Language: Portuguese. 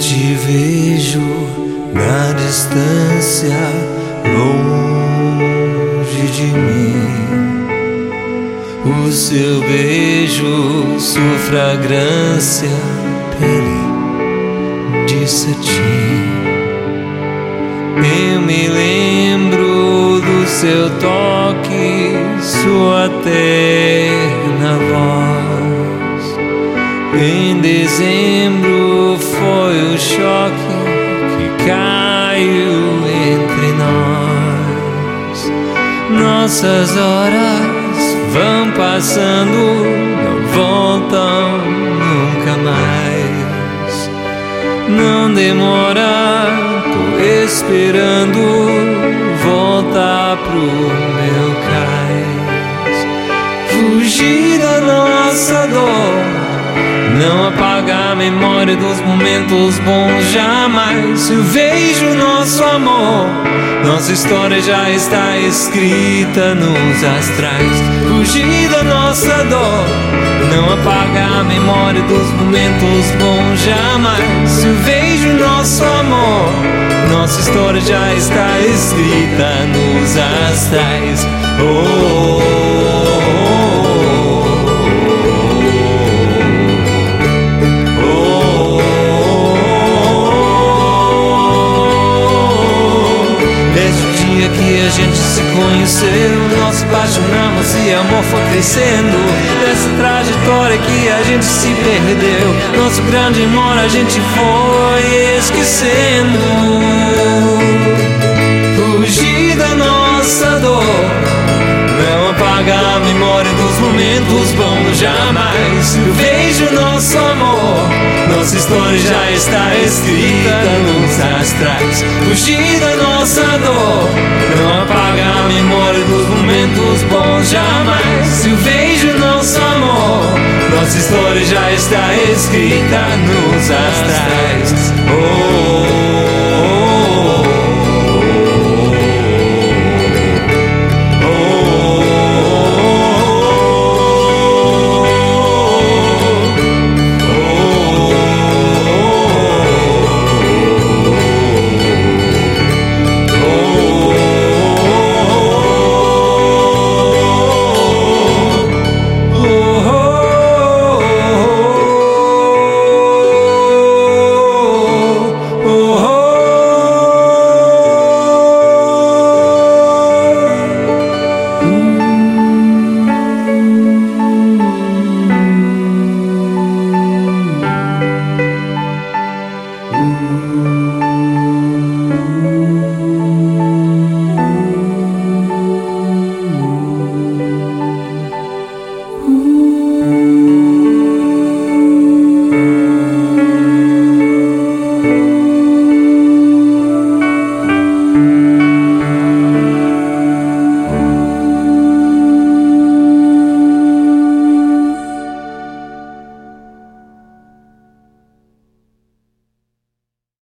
Te vejo na distância, longe de mim. O seu beijo, sua fragrância, pele de cetim. Eu me lembro do seu toque, sua terna voz. Em dezembro choque que caiu entre nós. Nossas horas vão passando, não voltam nunca mais. Não demora esperando voltar pro meu cais. Fugir da dor. Não apagar a memória dos momentos bons jamais. Eu vejo nosso amor. Nossa história já está escrita nos astrais. Fugir da nossa dor. Não apagar a memória dos momentos bons jamais. Eu vejo nosso amor. Nossa história já está escrita nos astrais. Oh, conheceu, nosso apaixonamos e amor foi crescendo. Dessa trajetória que a gente se perdeu, nosso grande amor a gente foi esquecendo. momentos bons jamais. Vejo nosso amor. Nossa história já está escrita nos astrais. Fugir da nossa dor já está escrita nos astrais oh.